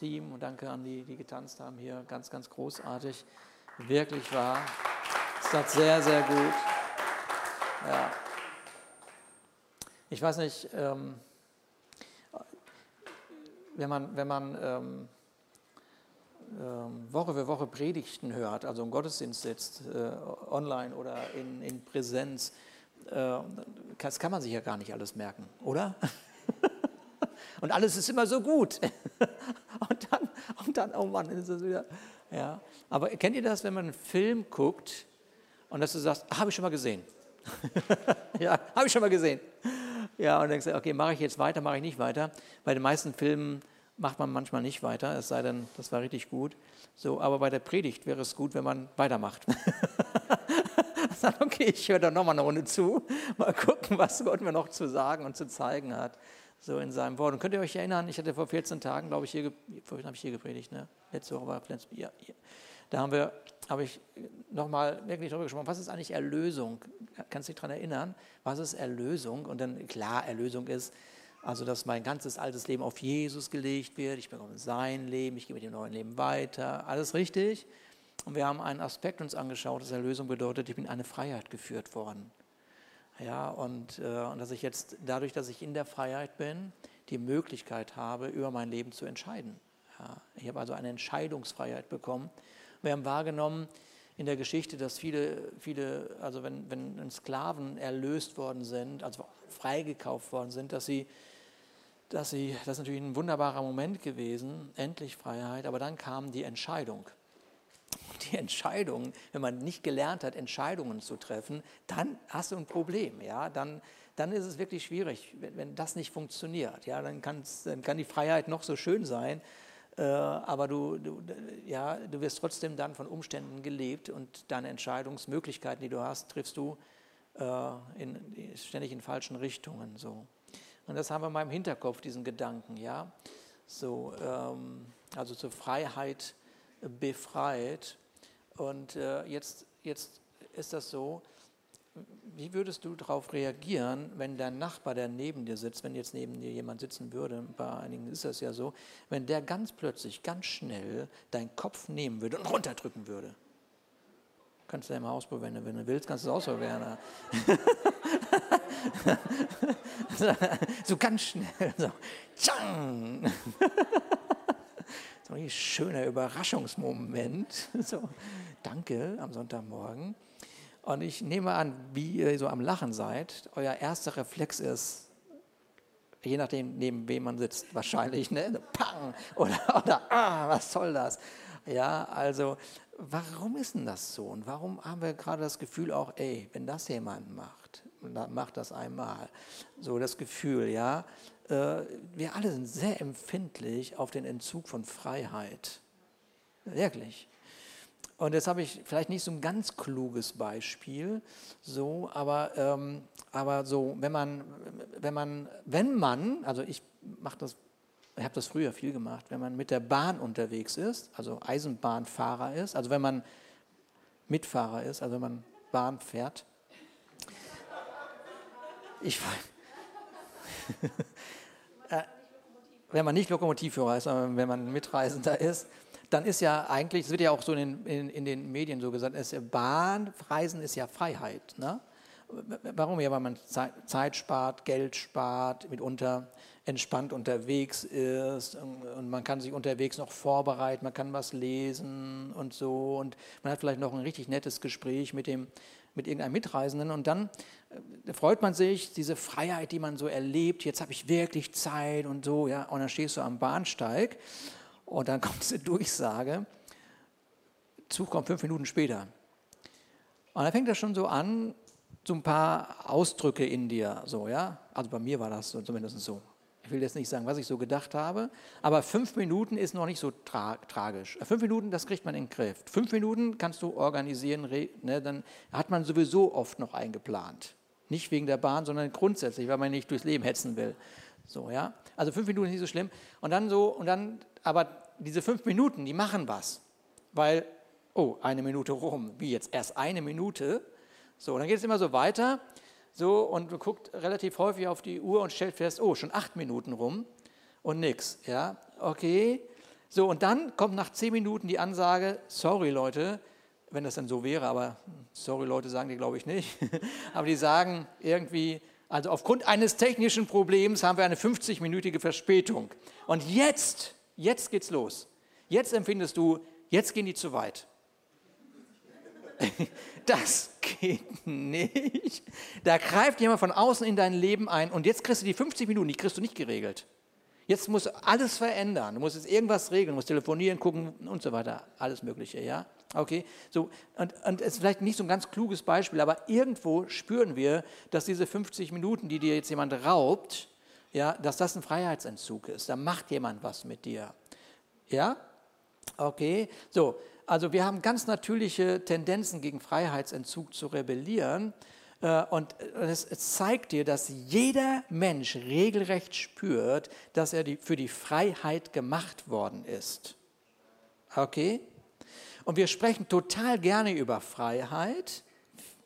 Team und danke an die, die getanzt haben hier. Ganz, ganz großartig. Wirklich wahr. Ist das sehr, sehr gut. Ja. Ich weiß nicht, ähm, wenn man, wenn man ähm, ähm, Woche für Woche Predigten hört, also im Gottesdienst sitzt, äh, online oder in, in Präsenz, äh, das kann man sich ja gar nicht alles merken, oder? Und alles ist immer so gut. und, dann, und dann, oh Mann, ist das wieder. Ja. Aber kennt ihr das, wenn man einen Film guckt und dass du sagst, habe ich schon mal gesehen? ja, habe ich schon mal gesehen. Ja, und dann denkst du, okay, mache ich jetzt weiter, mache ich nicht weiter. Bei den meisten Filmen macht man manchmal nicht weiter, es sei denn, das war richtig gut. So, aber bei der Predigt wäre es gut, wenn man weitermacht. Okay, ich höre da nochmal eine Runde zu, mal gucken, was Gott mir noch zu sagen und zu zeigen hat, so in seinem Wort. Und könnt ihr euch erinnern, ich hatte vor 14 Tagen, glaube ich, hier, vorhin habe ich hier gepredigt, ne? letzte Woche war Flensburg, ja, ja. da haben wir, habe ich nochmal wirklich darüber gesprochen, was ist eigentlich Erlösung? Kannst du dich daran erinnern? Was ist Erlösung? Und dann, klar, Erlösung ist, also, dass mein ganzes altes Leben auf Jesus gelegt wird. Ich bekomme sein Leben, ich gehe mit dem neuen Leben weiter. Alles richtig. Und wir haben einen Aspekt uns angeschaut, dass Erlösung bedeutet, ich bin in eine Freiheit geführt worden. Ja, und, äh, und dass ich jetzt, dadurch, dass ich in der Freiheit bin, die Möglichkeit habe, über mein Leben zu entscheiden. Ja, ich habe also eine Entscheidungsfreiheit bekommen. Wir haben wahrgenommen in der Geschichte, dass viele, viele also wenn, wenn Sklaven erlöst worden sind, also freigekauft worden sind, dass sie dass sie, das ist natürlich ein wunderbarer Moment gewesen, endlich Freiheit, aber dann kam die Entscheidung. Die Entscheidung, wenn man nicht gelernt hat, Entscheidungen zu treffen, dann hast du ein Problem. Ja? Dann, dann ist es wirklich schwierig, wenn, wenn das nicht funktioniert. Ja? Dann, dann kann die Freiheit noch so schön sein, äh, aber du, du, ja, du wirst trotzdem dann von Umständen gelebt und deine Entscheidungsmöglichkeiten, die du hast, triffst du äh, in, ständig in falschen Richtungen. So. Und das haben wir mal im Hinterkopf, diesen Gedanken, ja. So, ähm, also zur Freiheit befreit. Und äh, jetzt, jetzt ist das so, wie würdest du darauf reagieren, wenn dein Nachbar, der neben dir sitzt, wenn jetzt neben dir jemand sitzen würde, bei einigen ist das ja so, wenn der ganz plötzlich, ganz schnell deinen Kopf nehmen würde und runterdrücken würde? Kannst du ja mal ausprobieren, wenn du willst, kannst du es ausprobieren. so ganz schnell. So. so ein schöner Überraschungsmoment. So, danke am Sonntagmorgen. Und ich nehme an, wie ihr so am Lachen seid, euer erster Reflex ist, je nachdem, neben wem man sitzt, wahrscheinlich, ne? Pang! Oder, oder ah, was soll das? Ja, also, warum ist denn das so? Und warum haben wir gerade das Gefühl auch, ey, wenn das jemand macht, macht das einmal. So das Gefühl, ja. Äh, wir alle sind sehr empfindlich auf den Entzug von Freiheit. Wirklich. Und jetzt habe ich vielleicht nicht so ein ganz kluges Beispiel, so, aber, ähm, aber so, wenn man, wenn man, wenn man, also ich mache das, ich habe das früher viel gemacht, wenn man mit der Bahn unterwegs ist, also Eisenbahnfahrer ist, also wenn man Mitfahrer ist, also wenn man Bahn fährt, ich wenn man nicht Lokomotivführer ist, sondern wenn man Mitreisender ist, dann ist ja eigentlich, es wird ja auch so in, in, in den Medien so gesagt, ist, Bahnreisen ist ja Freiheit. Ne? Warum? Ja, weil man Zeit spart, Geld spart, mitunter entspannt unterwegs ist und man kann sich unterwegs noch vorbereiten, man kann was lesen und so und man hat vielleicht noch ein richtig nettes Gespräch mit dem mit irgendeinem Mitreisenden und dann äh, freut man sich, diese Freiheit, die man so erlebt, jetzt habe ich wirklich Zeit und so, ja, und dann stehst du am Bahnsteig und dann kommt diese Durchsage, Zug kommt fünf Minuten später. Und dann fängt das schon so an, so ein paar Ausdrücke in dir, so, ja, also bei mir war das so, zumindest so. Ich will jetzt nicht sagen, was ich so gedacht habe, aber fünf Minuten ist noch nicht so tra tragisch. Fünf Minuten, das kriegt man in den Griff. Fünf Minuten kannst du organisieren, ne, dann hat man sowieso oft noch eingeplant. Nicht wegen der Bahn, sondern grundsätzlich, weil man nicht durchs Leben hetzen will. So, ja? Also fünf Minuten ist nicht so schlimm. Und dann so, und dann, aber diese fünf Minuten, die machen was. Weil, oh, eine Minute rum. Wie jetzt? Erst eine Minute? So, dann geht es immer so weiter so und guckt relativ häufig auf die Uhr und stellt fest, oh, schon acht Minuten rum und nix. Ja, okay. So, und dann kommt nach zehn Minuten die Ansage, sorry Leute, wenn das dann so wäre, aber sorry Leute sagen die, glaube ich, nicht. aber die sagen irgendwie, also aufgrund eines technischen Problems haben wir eine 50-minütige Verspätung. Und jetzt, jetzt geht's los. Jetzt empfindest du, jetzt gehen die zu weit. Das geht nicht. Da greift jemand von außen in dein Leben ein und jetzt kriegst du die 50 Minuten, die kriegst du nicht geregelt. Jetzt musst du alles verändern. Du musst jetzt irgendwas regeln, du musst telefonieren, gucken und so weiter. Alles Mögliche, ja? Okay, so, und, und es ist vielleicht nicht so ein ganz kluges Beispiel, aber irgendwo spüren wir, dass diese 50 Minuten, die dir jetzt jemand raubt, ja, dass das ein Freiheitsentzug ist. Da macht jemand was mit dir. Ja? Okay, so, also wir haben ganz natürliche Tendenzen gegen Freiheitsentzug zu rebellieren. Äh, und es zeigt dir, dass jeder Mensch regelrecht spürt, dass er für die Freiheit gemacht worden ist. Okay? Und wir sprechen total gerne über Freiheit,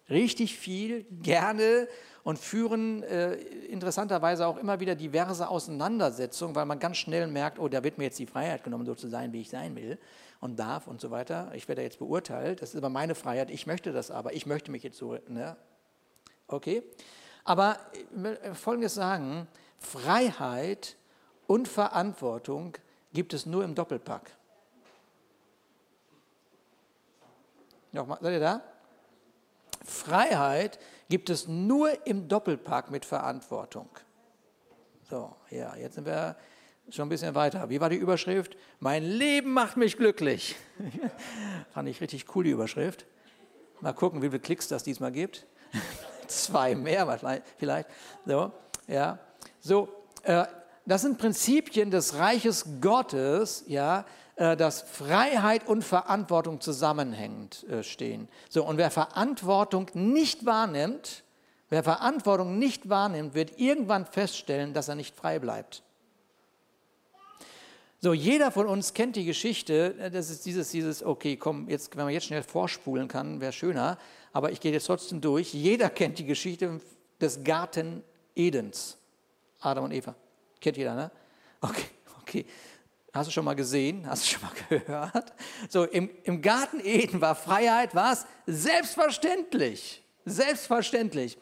richtig viel, gerne und führen äh, interessanterweise auch immer wieder diverse Auseinandersetzungen, weil man ganz schnell merkt, oh, da wird mir jetzt die Freiheit genommen, so zu sein, wie ich sein will und darf und so weiter. Ich werde jetzt beurteilt, das ist aber meine Freiheit, ich möchte das aber, ich möchte mich jetzt so, ne? okay? Aber ich will Folgendes sagen, Freiheit und Verantwortung gibt es nur im Doppelpack. Nochmal, seid ihr da? Freiheit gibt es nur im Doppelpack mit Verantwortung. So, ja, jetzt sind wir schon ein bisschen weiter. Wie war die Überschrift? Mein Leben macht mich glücklich. Fand ich richtig cool, die Überschrift. Mal gucken, wie viele Klicks das diesmal gibt. Zwei mehr vielleicht. So, ja. So, äh, das sind Prinzipien des Reiches Gottes, ja, äh, dass Freiheit und Verantwortung zusammenhängend äh, stehen. So, und wer Verantwortung nicht wahrnimmt, wer Verantwortung nicht wahrnimmt, wird irgendwann feststellen, dass er nicht frei bleibt. So, jeder von uns kennt die Geschichte, äh, das ist dieses, dieses, okay, komm, jetzt, wenn man jetzt schnell vorspulen kann, wäre schöner, aber ich gehe jetzt trotzdem durch. Jeder kennt die Geschichte des Garten Edens. Adam und Eva. Kennt jeder, ne? Okay, okay. Hast du schon mal gesehen? Hast du schon mal gehört? So, im, im Garten Eden war Freiheit was? Selbstverständlich. Selbstverständlich.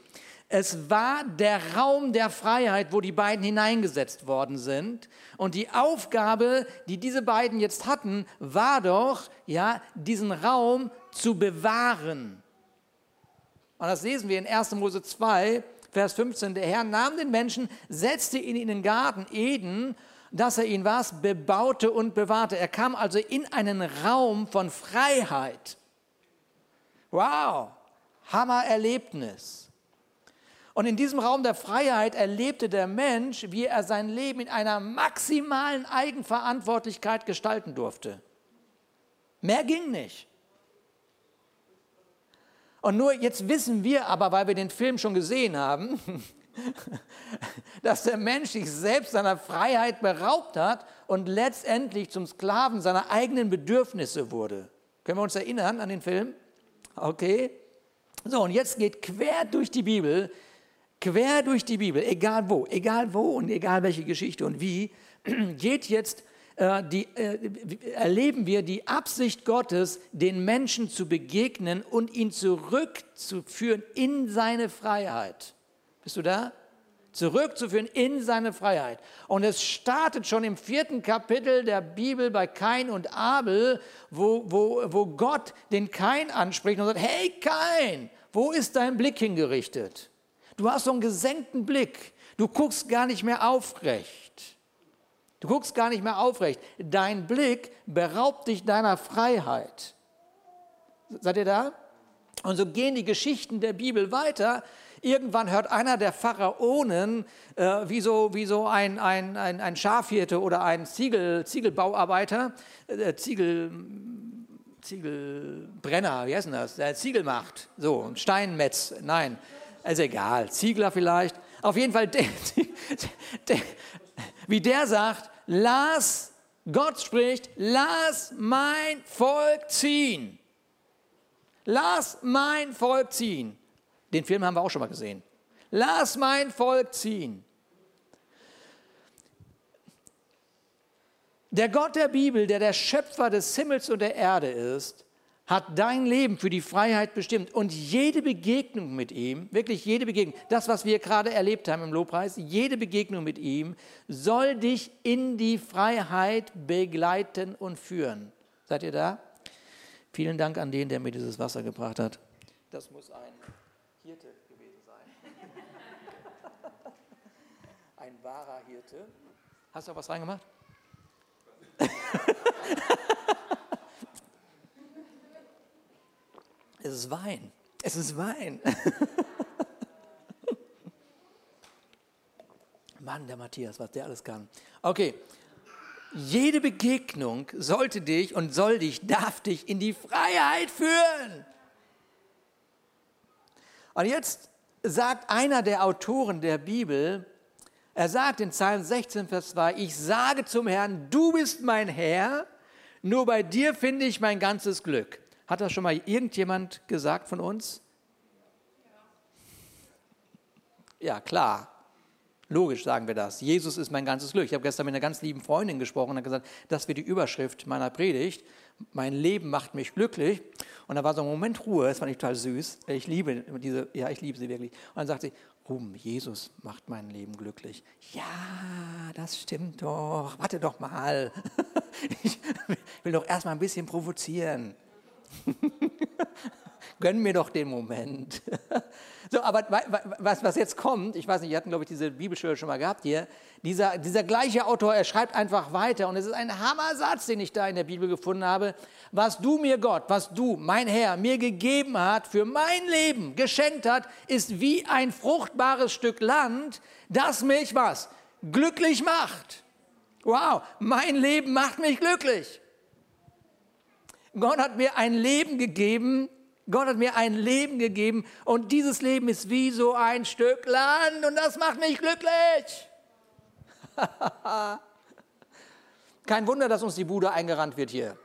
Es war der Raum der Freiheit, wo die beiden hineingesetzt worden sind. Und die Aufgabe, die diese beiden jetzt hatten, war doch, ja, diesen Raum zu bewahren. Und das lesen wir in 1. Mose 2, Vers 15. Der Herr nahm den Menschen, setzte ihn in den Garten Eden dass er ihn was bebaute und bewahrte. Er kam also in einen Raum von Freiheit. Wow, Hammererlebnis. Und in diesem Raum der Freiheit erlebte der Mensch, wie er sein Leben in einer maximalen Eigenverantwortlichkeit gestalten durfte. Mehr ging nicht. Und nur jetzt wissen wir aber, weil wir den Film schon gesehen haben, dass der Mensch sich selbst seiner Freiheit beraubt hat und letztendlich zum Sklaven seiner eigenen Bedürfnisse wurde. Können wir uns erinnern an den Film? Okay. So, und jetzt geht quer durch die Bibel, quer durch die Bibel, egal wo, egal wo und egal welche Geschichte und wie, geht jetzt äh, die, äh, erleben wir die Absicht Gottes, den Menschen zu begegnen und ihn zurückzuführen in seine Freiheit. Bist du da? Zurückzuführen in seine Freiheit. Und es startet schon im vierten Kapitel der Bibel bei Kain und Abel, wo, wo, wo Gott den Kain anspricht und sagt, hey Kain, wo ist dein Blick hingerichtet? Du hast so einen gesenkten Blick. Du guckst gar nicht mehr aufrecht. Du guckst gar nicht mehr aufrecht. Dein Blick beraubt dich deiner Freiheit. Seid ihr da? Und so gehen die Geschichten der Bibel weiter. Irgendwann hört einer der Pharaonen, äh, wie so, wie so ein, ein, ein, ein Schafhirte oder ein Ziegel, Ziegelbauarbeiter, äh, Ziegel, Ziegelbrenner, wie heißt denn das? Der Ziegel macht. So, ein Steinmetz, nein, ist egal, Ziegler vielleicht. Auf jeden Fall, der, der, wie der sagt, lass, Gott spricht, lass mein Volk ziehen. Lass mein Volk ziehen. Den Film haben wir auch schon mal gesehen. Lass mein Volk ziehen. Der Gott der Bibel, der der Schöpfer des Himmels und der Erde ist, hat dein Leben für die Freiheit bestimmt. Und jede Begegnung mit ihm, wirklich jede Begegnung, das, was wir gerade erlebt haben im Lobpreis, jede Begegnung mit ihm soll dich in die Freiheit begleiten und führen. Seid ihr da? Vielen Dank an den, der mir dieses Wasser gebracht hat. Das muss ein Hirte gewesen sein. ein wahrer Hirte. Hast du auch was reingemacht? Es ist Wein. Es ist Wein. Mann, der Matthias, was der alles kann. Okay. Jede Begegnung sollte dich und soll dich, darf dich in die Freiheit führen. Und jetzt sagt einer der Autoren der Bibel, er sagt in Psalm 16, Vers 2, ich sage zum Herrn, du bist mein Herr, nur bei dir finde ich mein ganzes Glück. Hat das schon mal irgendjemand gesagt von uns? Ja, klar. Logisch sagen wir das. Jesus ist mein ganzes Glück. Ich habe gestern mit einer ganz lieben Freundin gesprochen und hat gesagt, das wird die Überschrift meiner Predigt. Mein Leben macht mich glücklich. Und da war so ein Moment Ruhe, das fand ich total süß. Ich liebe diese, ja, ich liebe sie wirklich. Und dann sagt sie, Ruhm, Jesus macht mein Leben glücklich. Ja, das stimmt doch. Warte doch mal. Ich will doch erst mal ein bisschen provozieren. Gönn mir doch den Moment. so, aber was, was jetzt kommt, ich weiß nicht, ihr hatten, glaube ich, diese Bibelschule schon mal gehabt hier, dieser, dieser gleiche Autor, er schreibt einfach weiter und es ist ein Hammersatz, den ich da in der Bibel gefunden habe. Was du mir, Gott, was du, mein Herr, mir gegeben hat, für mein Leben geschenkt hat, ist wie ein fruchtbares Stück Land, das mich was? Glücklich macht. Wow, mein Leben macht mich glücklich. Gott hat mir ein Leben gegeben. Gott hat mir ein Leben gegeben und dieses Leben ist wie so ein Stück Land und das macht mich glücklich. Kein Wunder, dass uns die Bude eingerannt wird hier.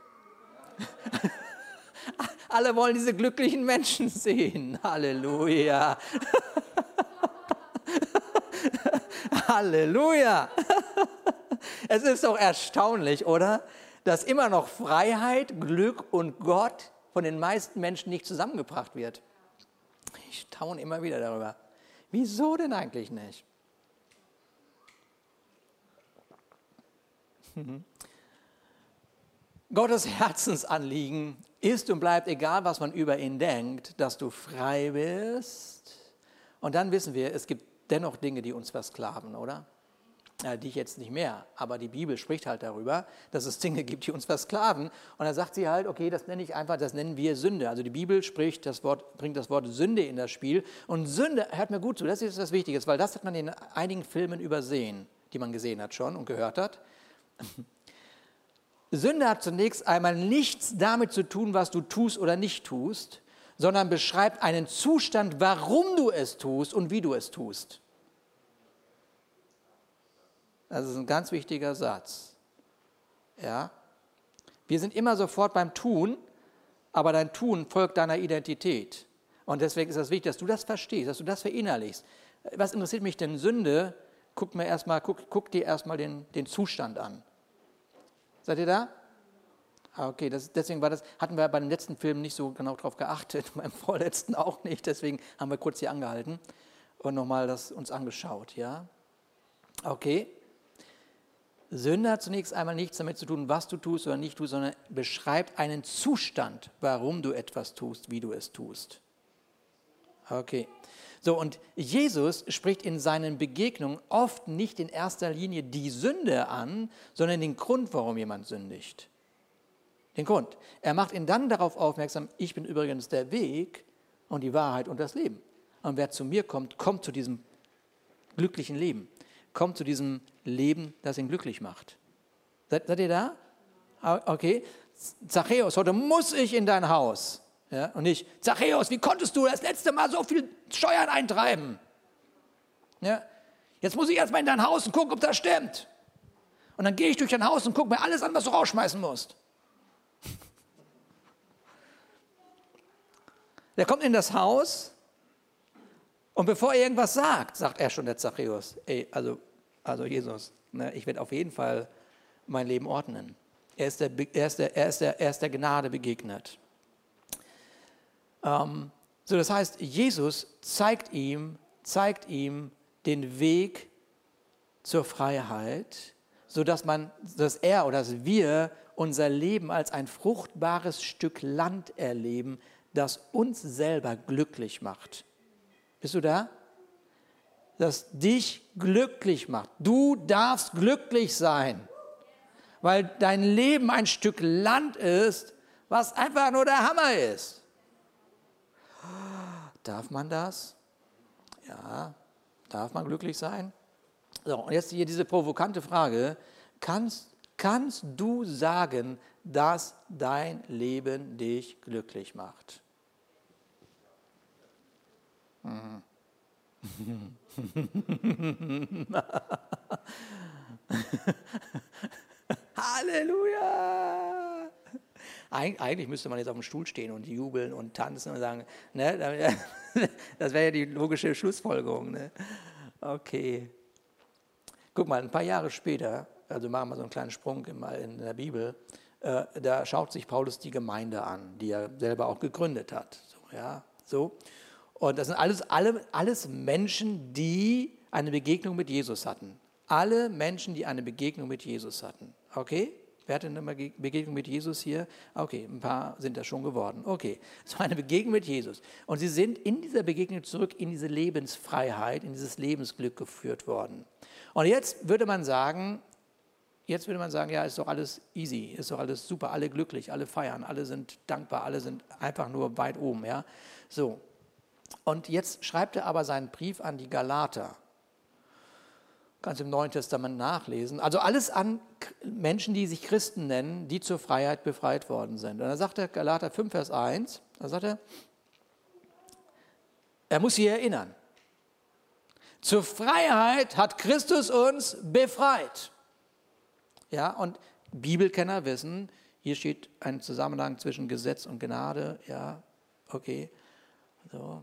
Alle wollen diese glücklichen Menschen sehen. Halleluja. Halleluja. Es ist doch erstaunlich, oder? Dass immer noch Freiheit, Glück und Gott von den meisten Menschen nicht zusammengebracht wird. Ich staune immer wieder darüber. Wieso denn eigentlich nicht? Gottes Herzensanliegen ist und bleibt, egal was man über ihn denkt, dass du frei bist. Und dann wissen wir, es gibt dennoch Dinge, die uns versklaven, oder? Äh, die ich jetzt nicht mehr, aber die Bibel spricht halt darüber, dass es Dinge gibt, die uns versklaven. Und da sagt sie halt, okay, das nenne ich einfach, das nennen wir Sünde. Also die Bibel spricht das Wort, bringt das Wort Sünde in das Spiel. Und Sünde, hört mir gut zu, das ist das Wichtige, weil das hat man in einigen Filmen übersehen, die man gesehen hat schon und gehört hat. Sünde hat zunächst einmal nichts damit zu tun, was du tust oder nicht tust, sondern beschreibt einen Zustand, warum du es tust und wie du es tust. Das ist ein ganz wichtiger Satz. Ja? Wir sind immer sofort beim Tun, aber dein Tun folgt deiner Identität. Und deswegen ist es wichtig, dass du das verstehst, dass du das verinnerlichst. Was interessiert mich denn Sünde? Guck, mir erst mal, guck, guck dir erstmal den, den Zustand an. Seid ihr da? Ah, okay, das, deswegen war das, hatten wir bei dem letzten Film nicht so genau darauf geachtet, beim vorletzten auch nicht, deswegen haben wir kurz hier angehalten und nochmal das uns angeschaut, ja? Okay, Sünde hat zunächst einmal nichts damit zu tun, was du tust oder nicht tust, sondern beschreibt einen Zustand, warum du etwas tust, wie du es tust. Okay. So, und Jesus spricht in seinen Begegnungen oft nicht in erster Linie die Sünde an, sondern den Grund, warum jemand sündigt. Den Grund. Er macht ihn dann darauf aufmerksam, ich bin übrigens der Weg und die Wahrheit und das Leben. Und wer zu mir kommt, kommt zu diesem glücklichen Leben kommt zu diesem Leben, das ihn glücklich macht. Seid, seid ihr da? Ah, okay. Zachäus, heute muss ich in dein Haus. Ja, und nicht, Zachäus, wie konntest du das letzte Mal so viel Steuern eintreiben? Ja, jetzt muss ich erstmal in dein Haus und gucken, ob das stimmt. Und dann gehe ich durch dein Haus und gucke mir alles an, was du rausschmeißen musst. Der kommt in das Haus und bevor er irgendwas sagt, sagt er schon der Zachäus, ey, also also Jesus, ne, ich werde auf jeden Fall mein Leben ordnen. Er ist der, er ist der, er ist der, er ist der Gnade begegnet. Ähm, so, das heißt, Jesus zeigt ihm, zeigt ihm den Weg zur Freiheit, sodass man, dass er oder dass wir unser Leben als ein fruchtbares Stück Land erleben, das uns selber glücklich macht. Bist du da? Das dich glücklich macht. Du darfst glücklich sein, weil dein Leben ein Stück Land ist, was einfach nur der Hammer ist. Darf man das? Ja, darf man glücklich sein? So, und jetzt hier diese provokante Frage. Kannst, kannst du sagen, dass dein Leben dich glücklich macht? Mhm. Halleluja! Eig eigentlich müsste man jetzt auf dem Stuhl stehen und jubeln und tanzen und sagen, ne, das wäre ja die logische Schlussfolgerung. Ne? Okay. Guck mal, ein paar Jahre später, also machen wir so einen kleinen Sprung in der Bibel, äh, da schaut sich Paulus die Gemeinde an, die er selber auch gegründet hat. So, ja, so. Und das sind alles, alle, alles Menschen, die eine Begegnung mit Jesus hatten. Alle Menschen, die eine Begegnung mit Jesus hatten. Okay? Wer hatte eine Begegnung mit Jesus hier? Okay, ein paar sind das schon geworden. Okay, war eine Begegnung mit Jesus. Und sie sind in dieser Begegnung zurück in diese Lebensfreiheit, in dieses Lebensglück geführt worden. Und jetzt würde man sagen, jetzt würde man sagen, ja, ist doch alles easy, ist doch alles super, alle glücklich, alle feiern, alle sind dankbar, alle sind einfach nur weit oben, ja. So, und jetzt schreibt er aber seinen Brief an die Galater. Kannst im Neuen Testament nachlesen. Also alles an Menschen, die sich Christen nennen, die zur Freiheit befreit worden sind. Und dann sagt er Galater 5, Vers 1, da sagt er, er muss sie erinnern. Zur Freiheit hat Christus uns befreit. Ja, und Bibelkenner wissen, hier steht ein Zusammenhang zwischen Gesetz und Gnade. Ja, okay. So.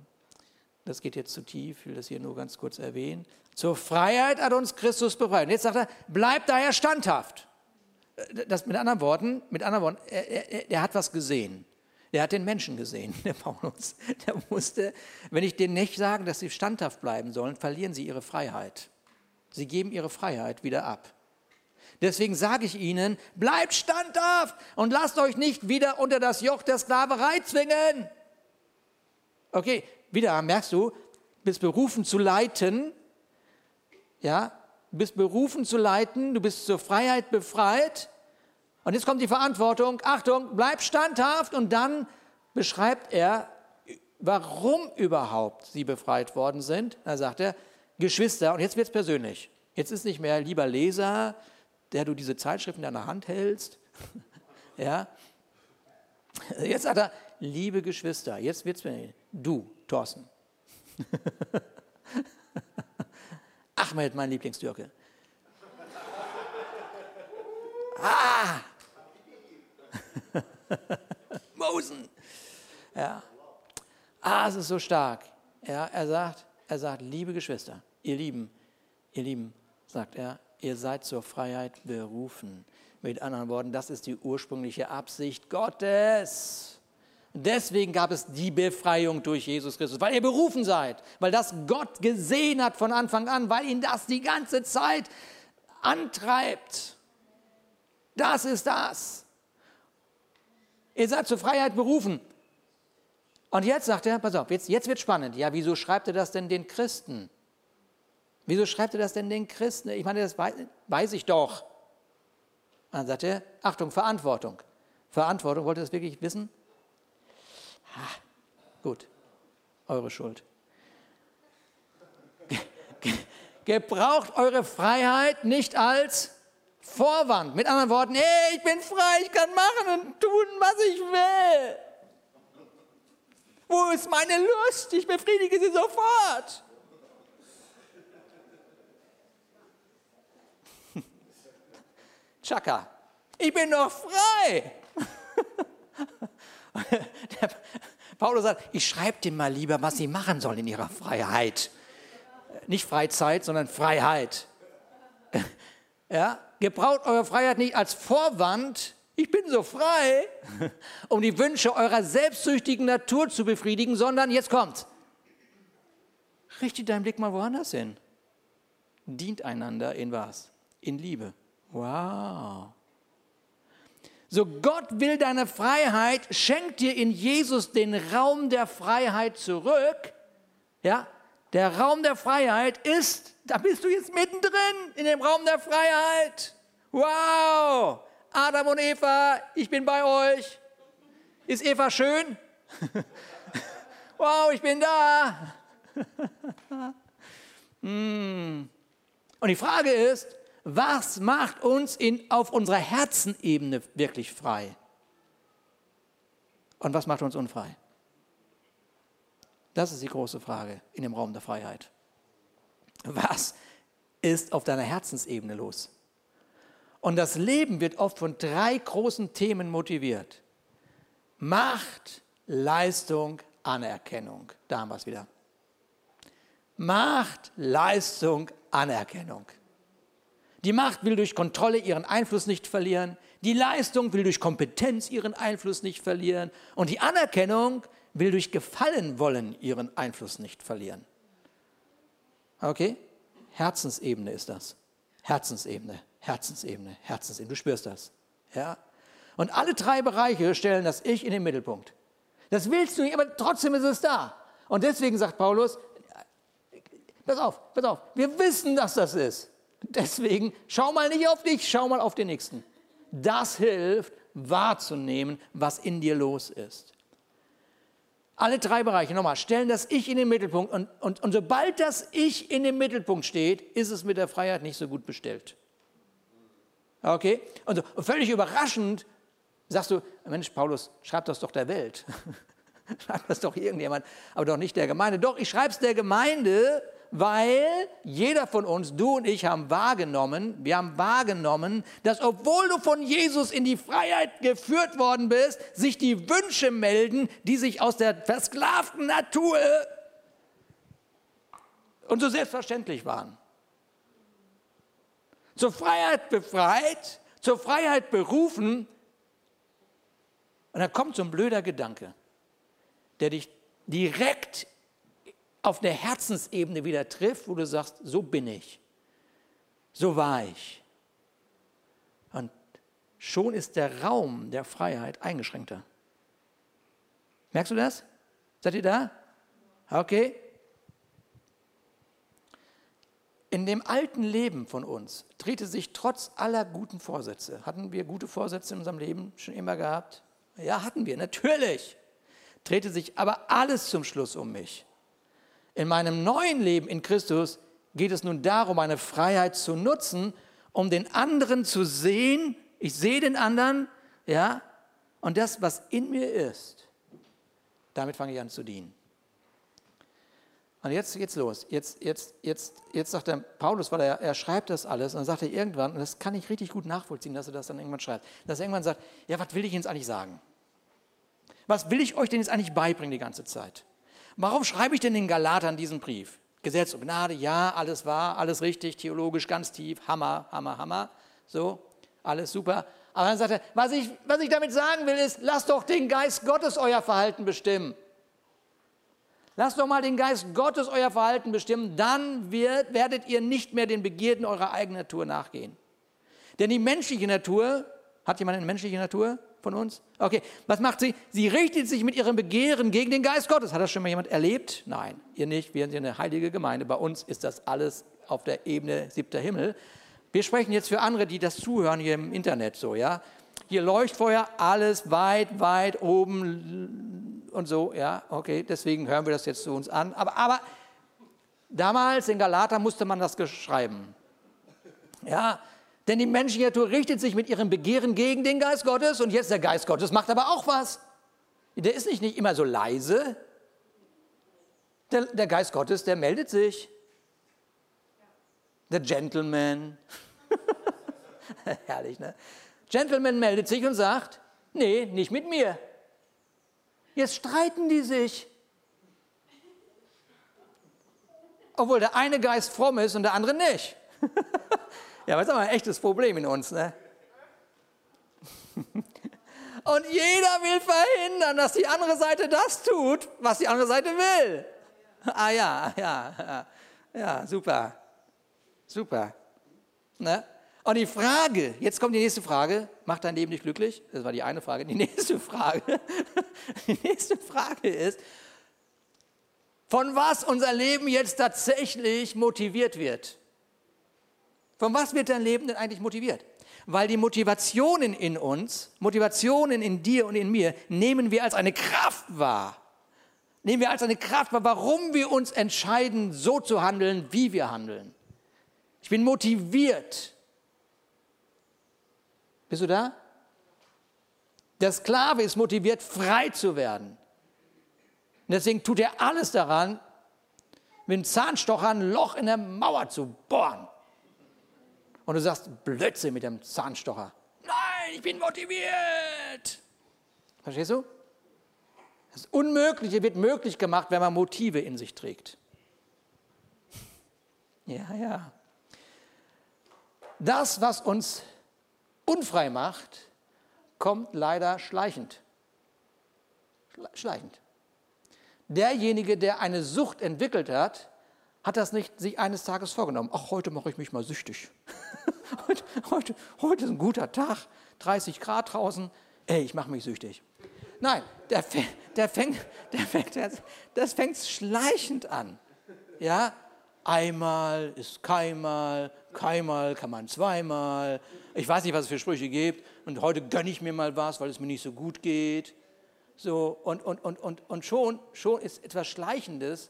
Das geht jetzt zu tief, ich will das hier nur ganz kurz erwähnen. Zur Freiheit hat uns Christus befreit. Und jetzt sagt er, bleibt daher standhaft. Das mit anderen Worten, mit anderen Worten, er, er, er hat was gesehen. Der hat den Menschen gesehen, der Paulus. Der musste, wenn ich denen nicht sage, dass sie standhaft bleiben sollen, verlieren sie ihre Freiheit. Sie geben ihre Freiheit wieder ab. Deswegen sage ich ihnen, bleibt standhaft und lasst euch nicht wieder unter das Joch der Sklaverei zwingen. Okay, wieder merkst du, bist berufen zu leiten, ja, du bist berufen zu leiten, du bist zur Freiheit befreit. Und jetzt kommt die Verantwortung, Achtung, bleib standhaft und dann beschreibt er, warum überhaupt sie befreit worden sind. Da sagt er, Geschwister, und jetzt wird es persönlich. Jetzt ist nicht mehr lieber Leser, der du diese Zeitschriften in deiner Hand hältst. ja. Jetzt sagt er, liebe Geschwister, jetzt wird es du, Thorsten. Ahmed, mein Lieblingstürke. Ah! Mosen. Ja. Ah, es ist so stark. Ja, er sagt, er sagt, liebe Geschwister, ihr Lieben, ihr Lieben, sagt er, ihr seid zur Freiheit berufen. Mit anderen Worten, das ist die ursprüngliche Absicht Gottes. Deswegen gab es die Befreiung durch Jesus Christus, weil ihr berufen seid, weil das Gott gesehen hat von Anfang an, weil ihn das die ganze Zeit antreibt. Das ist das. Ihr seid zur Freiheit berufen. Und jetzt sagt er, pass auf, jetzt, jetzt wird spannend. Ja, wieso schreibt er das denn den Christen? Wieso schreibt er das denn den Christen? Ich meine, das weiß, weiß ich doch. Dann sagt er, Achtung, Verantwortung. Verantwortung, wollt ihr das wirklich wissen? Ha, gut, eure Schuld. Gebraucht eure Freiheit nicht als Vorwand. Mit anderen Worten, hey, ich bin frei, ich kann machen und tun, was ich will. Wo ist meine Lust? Ich befriedige sie sofort. Chaka, ich bin doch frei. Der Paulus sagt, ich schreibe dem mal lieber, was sie machen sollen in ihrer Freiheit. Nicht Freizeit, sondern Freiheit. Ja, gebraucht eure Freiheit nicht als Vorwand, ich bin so frei, um die Wünsche eurer selbstsüchtigen Natur zu befriedigen, sondern jetzt kommt. Richte deinen Blick mal woanders hin. Dient einander in was? In Liebe. Wow. So Gott will deine Freiheit, schenkt dir in Jesus den Raum der Freiheit zurück. Ja, der Raum der Freiheit ist, da bist du jetzt mittendrin in dem Raum der Freiheit. Wow! Adam und Eva, ich bin bei euch. Ist Eva schön? wow, ich bin da. Hm. Und die Frage ist, was macht uns in, auf unserer Herzenebene wirklich frei? Und was macht uns unfrei? Das ist die große Frage in dem Raum der Freiheit. Was ist auf deiner Herzensebene los? Und das Leben wird oft von drei großen Themen motiviert. Macht, Leistung, Anerkennung. Da haben wir es wieder. Macht, Leistung, Anerkennung. Die Macht will durch Kontrolle ihren Einfluss nicht verlieren. Die Leistung will durch Kompetenz ihren Einfluss nicht verlieren. Und die Anerkennung will durch Gefallen wollen ihren Einfluss nicht verlieren. Okay? Herzensebene ist das. Herzensebene, Herzensebene, Herzensebene. Du spürst das. Ja? Und alle drei Bereiche stellen das Ich in den Mittelpunkt. Das willst du nicht, aber trotzdem ist es da. Und deswegen sagt Paulus, pass auf, pass auf, wir wissen, dass das ist. Deswegen schau mal nicht auf dich, schau mal auf den Nächsten. Das hilft wahrzunehmen, was in dir los ist. Alle drei Bereiche, nochmal, stellen das Ich in den Mittelpunkt. Und, und, und sobald das Ich in den Mittelpunkt steht, ist es mit der Freiheit nicht so gut bestellt. Okay? Und, so, und völlig überraschend sagst du, Mensch, Paulus, schreib das doch der Welt. schreib das doch irgendjemand, aber doch nicht der Gemeinde. Doch, ich schreibe es der Gemeinde, weil jeder von uns, du und ich, haben wahrgenommen, wir haben wahrgenommen, dass obwohl du von Jesus in die Freiheit geführt worden bist, sich die Wünsche melden, die sich aus der versklavten Natur und so selbstverständlich waren. Zur Freiheit befreit, zur Freiheit berufen. Und dann kommt so ein blöder Gedanke, der dich direkt auf der Herzensebene wieder trifft, wo du sagst, so bin ich, so war ich. Und schon ist der Raum der Freiheit eingeschränkter. Merkst du das? Seid ihr da? Okay. In dem alten Leben von uns drehte sich trotz aller guten Vorsätze, hatten wir gute Vorsätze in unserem Leben schon immer gehabt? Ja, hatten wir, natürlich. Drehte sich aber alles zum Schluss um mich. In meinem neuen Leben in Christus geht es nun darum, meine Freiheit zu nutzen, um den anderen zu sehen. Ich sehe den anderen, ja, und das, was in mir ist, damit fange ich an zu dienen. Und jetzt geht's los. Jetzt, jetzt, jetzt, jetzt sagt der Paulus, weil er, er schreibt das alles, und dann sagt er irgendwann, und das kann ich richtig gut nachvollziehen, dass er das dann irgendwann schreibt, dass er irgendwann sagt, ja, was will ich jetzt eigentlich sagen? Was will ich euch denn jetzt eigentlich beibringen die ganze Zeit? Warum schreibe ich denn den Galatern diesen Brief? Gesetz und Gnade, ja, alles wahr, alles richtig, theologisch ganz tief, Hammer, Hammer, Hammer, so, alles super. Aber dann sagt er, was ich, was ich damit sagen will, ist, lasst doch den Geist Gottes euer Verhalten bestimmen. Lasst doch mal den Geist Gottes euer Verhalten bestimmen, dann wird, werdet ihr nicht mehr den Begierden eurer eigenen Natur nachgehen. Denn die menschliche Natur, hat jemand eine menschliche Natur? Von uns? Okay, was macht sie? Sie richtet sich mit ihrem Begehren gegen den Geist Gottes. Hat das schon mal jemand erlebt? Nein, ihr nicht. Wir sind eine heilige Gemeinde. Bei uns ist das alles auf der Ebene siebter Himmel. Wir sprechen jetzt für andere, die das zuhören hier im Internet so, ja. Hier Leuchtfeuer, alles weit, weit oben und so, ja, okay, deswegen hören wir das jetzt zu uns an. Aber, aber damals in Galater musste man das schreiben. Ja, denn die menschliche Natur richtet sich mit ihrem Begehren gegen den Geist Gottes und jetzt der Geist Gottes macht aber auch was. Der ist nicht, nicht immer so leise. Der, der Geist Gottes, der meldet sich. Der Gentleman. Herrlich, ne? Gentleman meldet sich und sagt, nee, nicht mit mir. Jetzt streiten die sich. Obwohl der eine Geist fromm ist und der andere nicht. Ja, das ist aber ein echtes Problem in uns, ne? Und jeder will verhindern, dass die andere Seite das tut, was die andere Seite will. Ah ja, ja, ja, ja super. Super. Ne? Und die Frage, jetzt kommt die nächste Frage, macht dein Leben nicht glücklich? Das war die eine Frage. Die nächste Frage, die nächste Frage ist, von was unser Leben jetzt tatsächlich motiviert wird. Von was wird dein Leben denn eigentlich motiviert? Weil die Motivationen in uns, Motivationen in dir und in mir, nehmen wir als eine Kraft wahr. Nehmen wir als eine Kraft wahr, warum wir uns entscheiden, so zu handeln, wie wir handeln. Ich bin motiviert. Bist du da? Der Sklave ist motiviert, frei zu werden. Und deswegen tut er alles daran, mit dem Zahnstocher ein Loch in der Mauer zu bohren. Und du sagst, Blödsinn mit dem Zahnstocher. Nein, ich bin motiviert. Verstehst du? Das Unmögliche wird möglich gemacht, wenn man Motive in sich trägt. Ja, ja. Das, was uns unfrei macht, kommt leider schleichend. Schleichend. Derjenige, der eine Sucht entwickelt hat, hat das nicht sich eines Tages vorgenommen. Ach, heute mache ich mich mal süchtig. heute, heute, heute ist ein guter Tag, 30 Grad draußen. Ey, ich mache mich süchtig. Nein, der, der fängt, der fängt, das fängt schleichend an. Ja, einmal ist keinmal, keinmal kann man zweimal. Ich weiß nicht, was es für Sprüche gibt. Und heute gönne ich mir mal was, weil es mir nicht so gut geht. So, und, und, und, und, und schon, schon ist etwas Schleichendes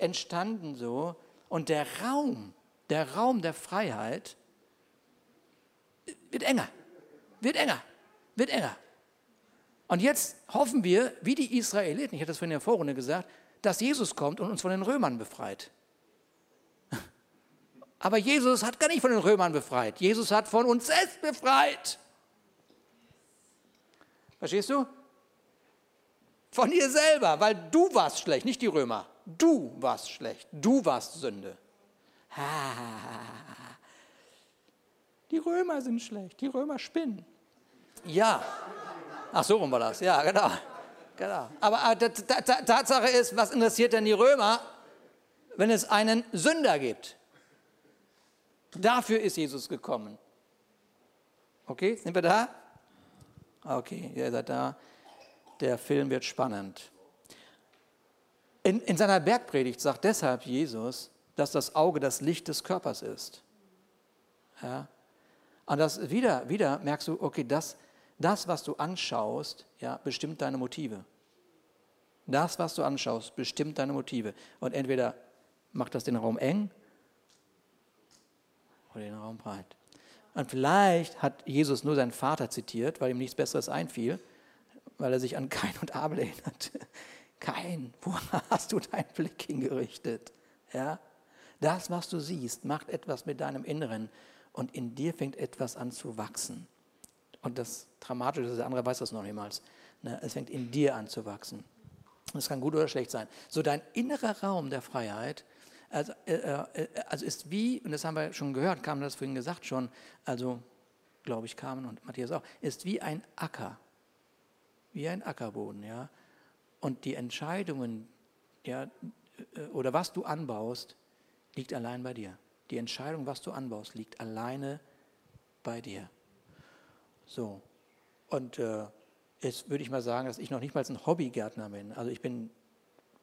entstanden so. Und der Raum, der Raum der Freiheit wird enger, wird enger, wird enger. Und jetzt hoffen wir, wie die Israeliten, ich hatte das vorhin in der Vorrunde gesagt, dass Jesus kommt und uns von den Römern befreit. Aber Jesus hat gar nicht von den Römern befreit. Jesus hat von uns selbst befreit. Verstehst du? Von dir selber, weil du warst schlecht, nicht die Römer. Du warst schlecht, du warst Sünde. Die Römer sind schlecht, die Römer spinnen. Ja. Ach, so rum war das. Ja, genau. genau. Aber äh, Tatsache ist, was interessiert denn die Römer, wenn es einen Sünder gibt? Dafür ist Jesus gekommen. Okay, sind wir da? Okay, ihr seid da. Der Film wird spannend. In, in seiner Bergpredigt sagt deshalb Jesus, dass das Auge das Licht des Körpers ist. Ja? Und das wieder, wieder merkst du, okay, das, das, was du anschaust, ja, bestimmt deine Motive. Das, was du anschaust, bestimmt deine Motive. Und entweder macht das den Raum eng oder den Raum breit. Und vielleicht hat Jesus nur seinen Vater zitiert, weil ihm nichts Besseres einfiel, weil er sich an Kain und Abel erinnert. Kain, wo hast du deinen Blick hingerichtet? Ja? Das, was du siehst, macht etwas mit deinem Inneren und in dir fängt etwas an zu wachsen. Und das Dramatische ist, der andere weiß das noch niemals. Ne? Es fängt in dir an zu wachsen. Das kann gut oder schlecht sein. So dein innerer Raum der Freiheit also, äh, äh, also ist wie, und das haben wir schon gehört, Carmen hat das vorhin gesagt schon, also glaube ich Carmen und Matthias auch, ist wie ein Acker, wie ein Ackerboden, ja. Und die Entscheidungen, ja, äh, oder was du anbaust, liegt allein bei dir. Die Entscheidung, was du anbaust, liegt alleine bei dir. So. Und äh, jetzt würde ich mal sagen, dass ich noch nicht mal ein Hobbygärtner bin. Also ich bin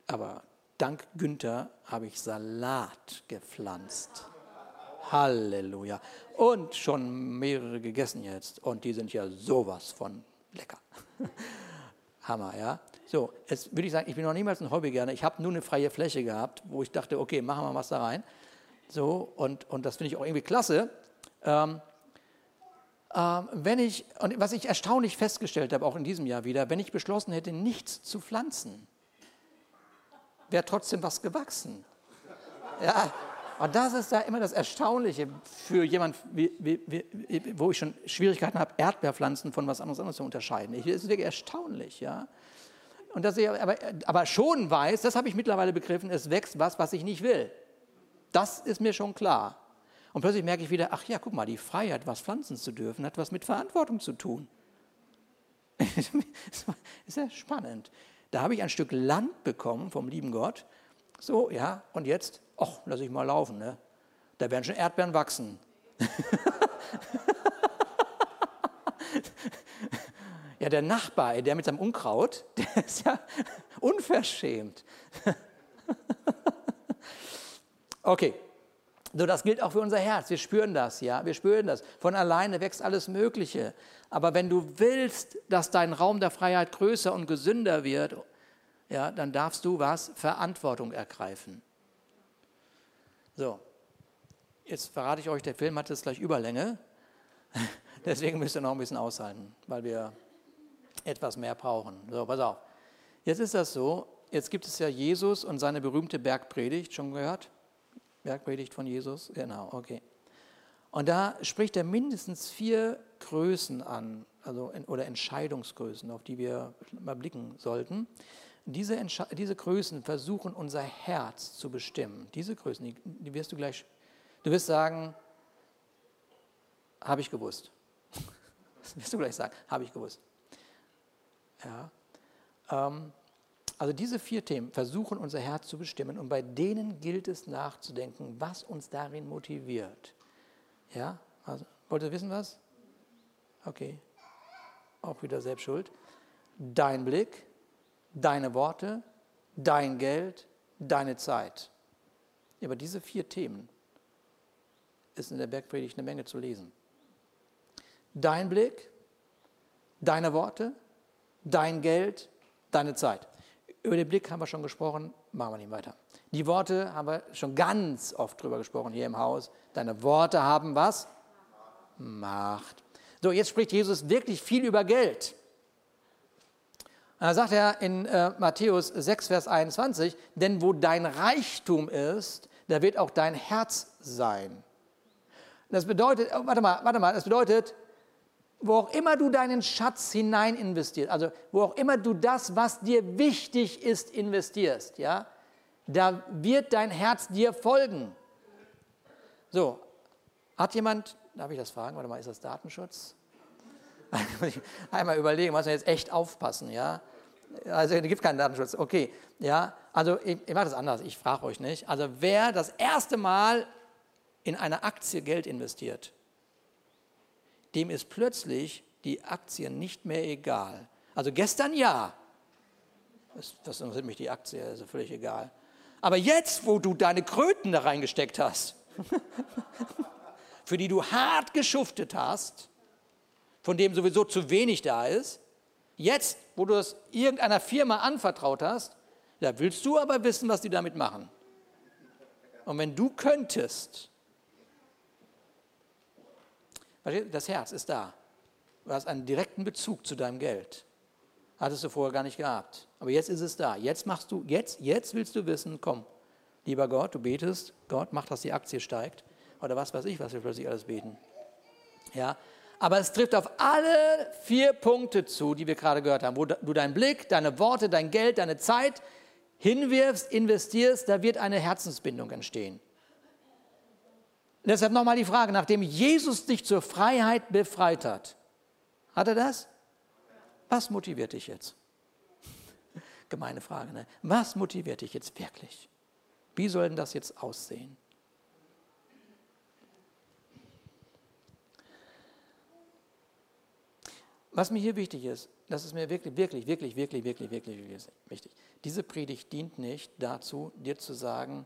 aber dank Günther habe ich Salat gepflanzt. Halleluja. Und schon mehrere gegessen jetzt. Und die sind ja sowas von lecker. Hammer, ja. So, jetzt würde ich sagen, ich bin noch niemals ein Hobby gerne. Ich habe nur eine freie Fläche gehabt, wo ich dachte, okay, machen wir was da rein. So, und, und das finde ich auch irgendwie klasse. Ähm, ähm, wenn ich, und was ich erstaunlich festgestellt habe, auch in diesem Jahr wieder, wenn ich beschlossen hätte, nichts zu pflanzen, wäre trotzdem was gewachsen. Ja, und das ist da immer das Erstaunliche für jemanden, wo ich schon Schwierigkeiten habe, Erdbeerpflanzen von was anderes zu unterscheiden. Das ist wirklich erstaunlich, ja. Und dass ich aber, aber schon weiß, das habe ich mittlerweile begriffen, es wächst was, was ich nicht will. Das ist mir schon klar. Und plötzlich merke ich wieder, ach ja, guck mal, die Freiheit, was pflanzen zu dürfen, hat was mit Verantwortung zu tun. ist ja spannend. Da habe ich ein Stück Land bekommen vom lieben Gott. So, ja, und jetzt, ach, lass ich mal laufen, ne? Da werden schon Erdbeeren wachsen. ja, der Nachbar, der mit seinem Unkraut, der ist ja unverschämt. okay, so, das gilt auch für unser Herz. Wir spüren das, ja, wir spüren das. Von alleine wächst alles Mögliche. Aber wenn du willst, dass dein Raum der Freiheit größer und gesünder wird, ja, dann darfst du was? Verantwortung ergreifen. So, jetzt verrate ich euch, der Film hat jetzt gleich Überlänge. Deswegen müsst ihr noch ein bisschen aushalten, weil wir etwas mehr brauchen. So, pass auf. Jetzt ist das so, jetzt gibt es ja Jesus und seine berühmte Bergpredigt, schon gehört? Bergpredigt von Jesus? Genau, okay. Und da spricht er mindestens vier Größen an, also oder Entscheidungsgrößen, auf die wir mal blicken sollten. Diese, diese Größen versuchen unser Herz zu bestimmen. Diese Größen, die, die wirst du gleich, du wirst sagen, habe ich gewusst. Das wirst du gleich sagen, habe ich gewusst. Ja. Ähm, also diese vier Themen versuchen unser Herz zu bestimmen und bei denen gilt es nachzudenken, was uns darin motiviert. Ja, also, wollt ihr wissen was? Okay, auch wieder selbst schuld. Dein Blick, deine Worte, dein Geld, deine Zeit. Über diese vier Themen ist in der Bergpredigt eine Menge zu lesen. Dein Blick, deine Worte, dein Geld, deine Zeit. Über den Blick haben wir schon gesprochen, machen wir nicht weiter. Die Worte haben wir schon ganz oft drüber gesprochen hier im Haus. Deine Worte haben was? Macht. So, jetzt spricht Jesus wirklich viel über Geld. Da sagt er in äh, Matthäus 6, Vers 21, denn wo dein Reichtum ist, da wird auch dein Herz sein. Das bedeutet, oh, warte mal, warte mal, das bedeutet, wo auch immer du deinen Schatz hinein investierst, also wo auch immer du das, was dir wichtig ist, investierst, ja, da wird dein Herz dir folgen. So, hat jemand, darf ich das fragen, warte mal, ist das Datenschutz? Einmal überlegen, muss man jetzt echt aufpassen, ja. Also es gibt keinen Datenschutz, okay, ja. Also ich, ich mache das anders, ich frage euch nicht. Also wer das erste Mal in eine Aktie Geld investiert, dem ist plötzlich die Aktie nicht mehr egal. Also gestern ja, das, das interessiert mich die Aktie, also völlig egal. Aber jetzt, wo du deine Kröten da reingesteckt hast, für die du hart geschuftet hast, von dem sowieso zu wenig da ist, jetzt, wo du es irgendeiner Firma anvertraut hast, da willst du aber wissen, was die damit machen. Und wenn du könntest, das Herz ist da. Du hast einen direkten Bezug zu deinem Geld. Hattest du vorher gar nicht gehabt. Aber jetzt ist es da. Jetzt machst du, jetzt, jetzt willst du wissen, komm, lieber Gott, du betest, Gott macht, dass die Aktie steigt. Oder was weiß ich, was wir plötzlich alles beten. Ja, aber es trifft auf alle vier Punkte zu, die wir gerade gehört haben, wo du deinen Blick, deine Worte, dein Geld, deine Zeit hinwirfst, investierst, da wird eine Herzensbindung entstehen. Deshalb nochmal die Frage, nachdem Jesus dich zur Freiheit befreit hat, hat er das? Was motiviert dich jetzt? Gemeine Frage, ne? Was motiviert dich jetzt wirklich? Wie soll denn das jetzt aussehen? Was mir hier wichtig ist, das ist mir wirklich, wirklich, wirklich, wirklich, wirklich, wirklich wichtig. Diese Predigt dient nicht dazu, dir zu sagen,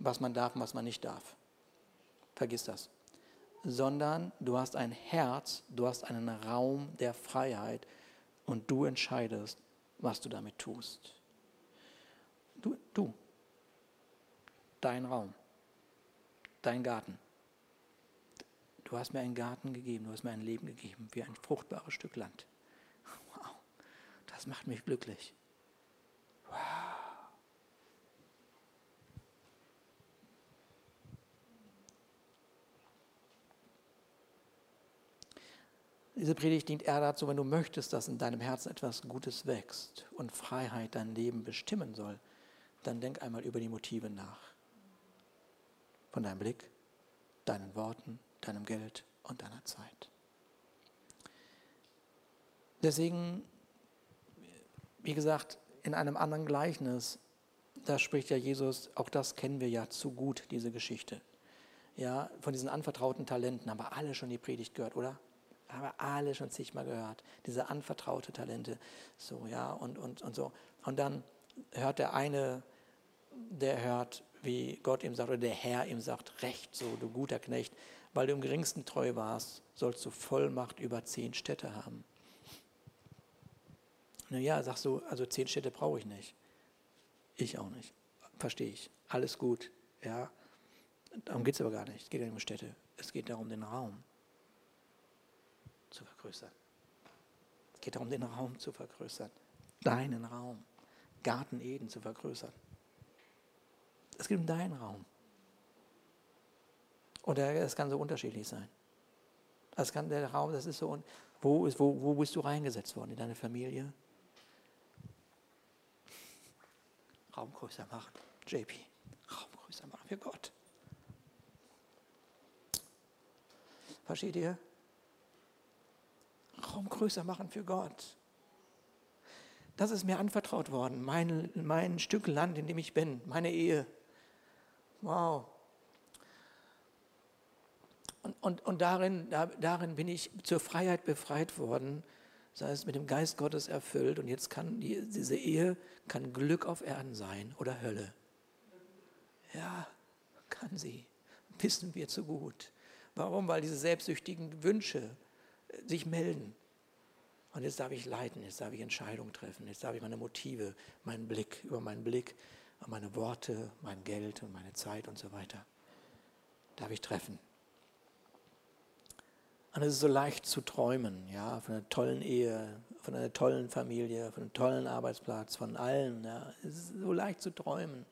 was man darf und was man nicht darf. Vergiss das. Sondern du hast ein Herz, du hast einen Raum der Freiheit und du entscheidest, was du damit tust. Du, du, dein Raum, dein Garten. Du hast mir einen Garten gegeben, du hast mir ein Leben gegeben, wie ein fruchtbares Stück Land. Wow, das macht mich glücklich. Wow. Diese Predigt dient eher dazu, wenn du möchtest, dass in deinem Herzen etwas Gutes wächst und Freiheit dein Leben bestimmen soll, dann denk einmal über die Motive nach. Von deinem Blick, deinen Worten, deinem Geld und deiner Zeit. Deswegen, wie gesagt, in einem anderen Gleichnis, da spricht ja Jesus, auch das kennen wir ja zu gut, diese Geschichte. Ja, von diesen anvertrauten Talenten haben wir alle schon die Predigt gehört, oder? Haben wir alle schon zigmal gehört. Diese anvertraute Talente. So, ja, und, und, und so. Und dann hört der eine, der hört, wie Gott ihm sagt, oder der Herr ihm sagt, recht so, du guter Knecht, weil du im geringsten treu warst, sollst du Vollmacht über zehn Städte haben. Naja, sagst du, also zehn Städte brauche ich nicht. Ich auch nicht. Verstehe ich. Alles gut. Ja. Darum geht es aber gar nicht. Es geht ja nicht um Städte. Es geht darum, den Raum zu vergrößern. Es geht darum, den Raum zu vergrößern. Deinen Raum. Garten Eden zu vergrößern. Es geht um deinen Raum. Und es kann so unterschiedlich sein. Das kann der Raum, das ist so, wo, ist, wo, wo bist du reingesetzt worden? In deine Familie? Raum größer machen. JP, Raum größer machen für Gott. Versteht ihr? Raum größer machen für Gott. Das ist mir anvertraut worden, mein, mein Stück Land, in dem ich bin, meine Ehe. Wow. Und, und, und darin, da, darin bin ich zur Freiheit befreit worden, sei es mit dem Geist Gottes erfüllt. Und jetzt kann die, diese Ehe kann Glück auf Erden sein oder Hölle. Ja, kann sie. Wissen wir zu gut. Warum? Weil diese selbstsüchtigen Wünsche äh, sich melden. Und jetzt darf ich leiten, jetzt darf ich Entscheidungen treffen, jetzt darf ich meine Motive, meinen Blick, über meinen Blick, meine Worte, mein Geld und meine Zeit und so weiter, darf ich treffen. Und es ist so leicht zu träumen, ja, von einer tollen Ehe, von einer tollen Familie, von einem tollen Arbeitsplatz, von allen. Ja. Es ist so leicht zu träumen,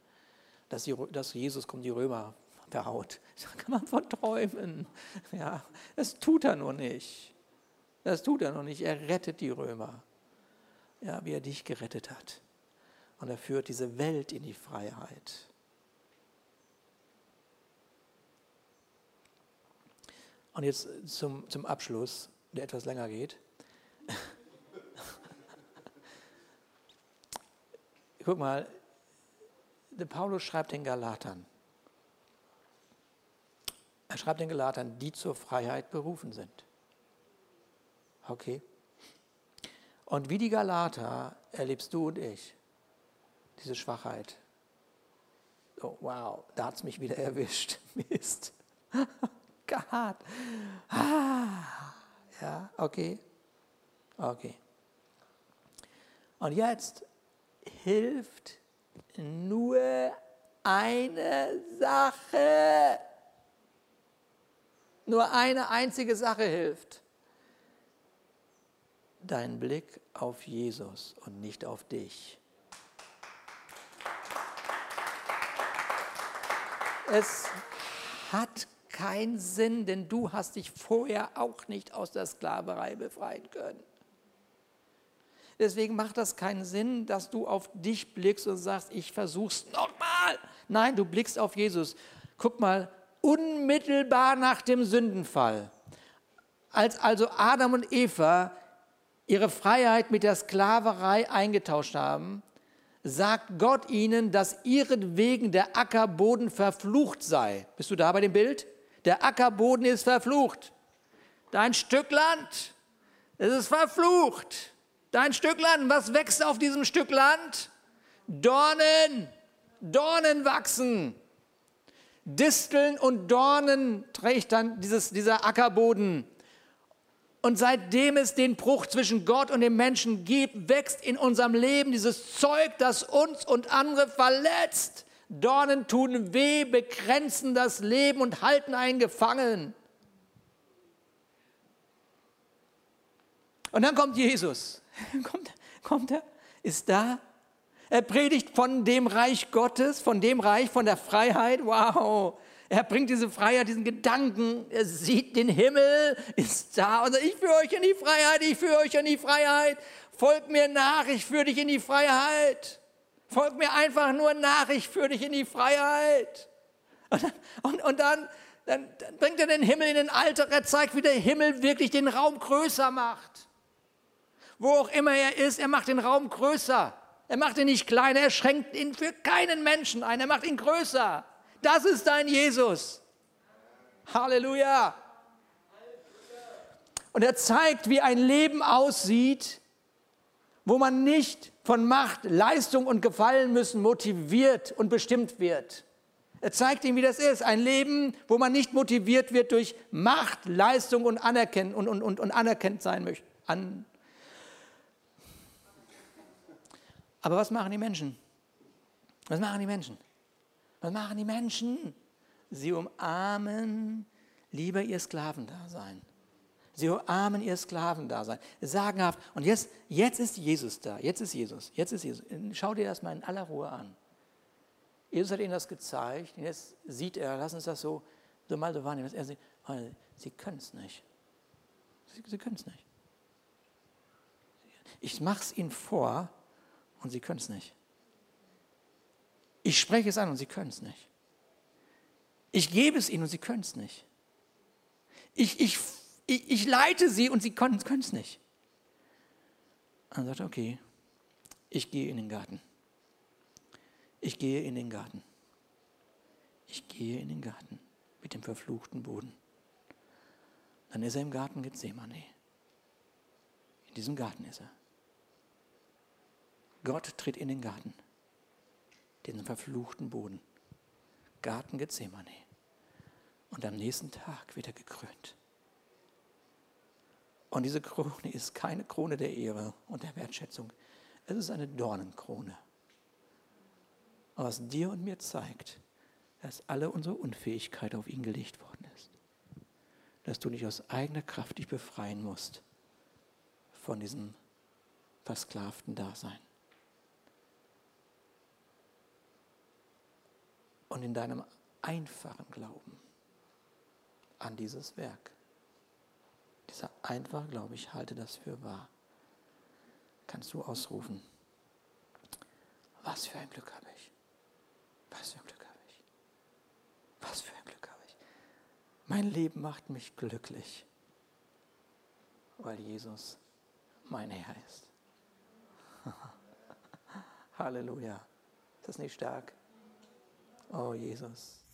dass, die, dass Jesus kommt, die Römer verhaut. Da kann man von träumen. Ja, das tut er nur nicht. Das tut er noch nicht. Er rettet die Römer. Ja, wie er dich gerettet hat. Und er führt diese Welt in die Freiheit. Und jetzt zum, zum Abschluss, der etwas länger geht. Guck mal, der Paulus schreibt den Galatern. Er schreibt den Galatern, die zur Freiheit berufen sind. Okay? Und wie die Galater erlebst du und ich diese Schwachheit. Oh, wow, da hat es mich wieder erwischt. Mist. Gott. Ah, ja, okay. Okay. Und jetzt hilft nur eine Sache. Nur eine einzige Sache hilft. Dein Blick auf Jesus und nicht auf dich. Es hat keinen Sinn, denn du hast dich vorher auch nicht aus der Sklaverei befreien können. Deswegen macht das keinen Sinn, dass du auf dich blickst und sagst, ich versuch's nochmal. Nein, du blickst auf Jesus. Guck mal, unmittelbar nach dem Sündenfall, als also Adam und Eva ihre Freiheit mit der Sklaverei eingetauscht haben, sagt Gott ihnen, dass ihretwegen der Ackerboden verflucht sei. Bist du da bei dem Bild? Der Ackerboden ist verflucht. Dein Stück Land, es ist verflucht. Dein Stück Land, was wächst auf diesem Stück Land? Dornen, Dornen wachsen. Disteln und Dornen trägt dann dieses, dieser Ackerboden. Und seitdem es den Bruch zwischen Gott und dem Menschen gibt, wächst in unserem Leben dieses Zeug, das uns und andere verletzt. Dornen tun weh, begrenzen das Leben und halten einen gefangen. Und dann kommt Jesus. Kommt, kommt er, ist da. Er predigt von dem Reich Gottes, von dem Reich, von der Freiheit. Wow. Er bringt diese Freiheit, diesen Gedanken. Er sieht den Himmel, ist da und sagt, ich führe euch in die Freiheit, ich führe euch in die Freiheit. Folgt mir nach, ich führe dich in die Freiheit. Folg mir einfach nur nach, ich führe dich in die Freiheit. Und, und, und dann Dann, dann bringt er den Himmel in den Alltag. Er zeigt, wie der Himmel wirklich den Raum größer macht. Wo auch immer er ist, er macht den Raum größer. Er macht ihn nicht kleiner, er schränkt ihn für keinen Menschen ein, er macht ihn größer. Das ist dein Jesus. Halleluja. Und er zeigt, wie ein Leben aussieht, wo man nicht von Macht, Leistung und Gefallen müssen motiviert und bestimmt wird. Er zeigt ihm, wie das ist. Ein Leben, wo man nicht motiviert wird durch Macht, Leistung und anerkennt, und, und, und, und anerkennt sein möchte. An Aber was machen die Menschen? Was machen die Menschen? Was machen die Menschen? Sie umarmen lieber ihr Sklavendasein. Sie umarmen ihr Sklavendasein. Sagenhaft. Und jetzt, jetzt ist Jesus da. Jetzt ist Jesus. Jetzt ist Jesus. Schau dir das mal in aller Ruhe an. Jesus hat ihnen das gezeigt. Und jetzt sieht er, lass uns das so, so mal so wahrnehmen. Er sieht, sie können es nicht. Sie, sie können es nicht. Ich mache es ihnen vor und sie können es nicht. Ich spreche es an und sie können es nicht. Ich gebe es ihnen und sie können es nicht. Ich, ich, ich, ich leite sie und sie können es nicht. Er sagt, okay, ich gehe in den Garten. Ich gehe in den Garten. Ich gehe in den Garten mit dem verfluchten Boden. Dann ist er im Garten Gethsemane. In diesem Garten ist er. Gott tritt in den Garten, den verfluchten Boden. Garten Gethsemane. Und am nächsten Tag wird er gekrönt. Und diese Krone ist keine Krone der Ehre und der Wertschätzung. Es ist eine Dornenkrone. Was dir und mir zeigt, dass alle unsere Unfähigkeit auf ihn gelegt worden ist. Dass du nicht aus eigener Kraft dich befreien musst von diesem versklavten Dasein. Und in deinem einfachen Glauben an dieses Werk, dieser einfache Glaube, ich halte das für wahr, kannst du ausrufen, was für ein Glück habe ich. Was für ein Glück habe ich. Was für ein Glück habe ich. Mein Leben macht mich glücklich, weil Jesus mein Herr ist. Halleluja. Ist das nicht stark? Oh Jesus.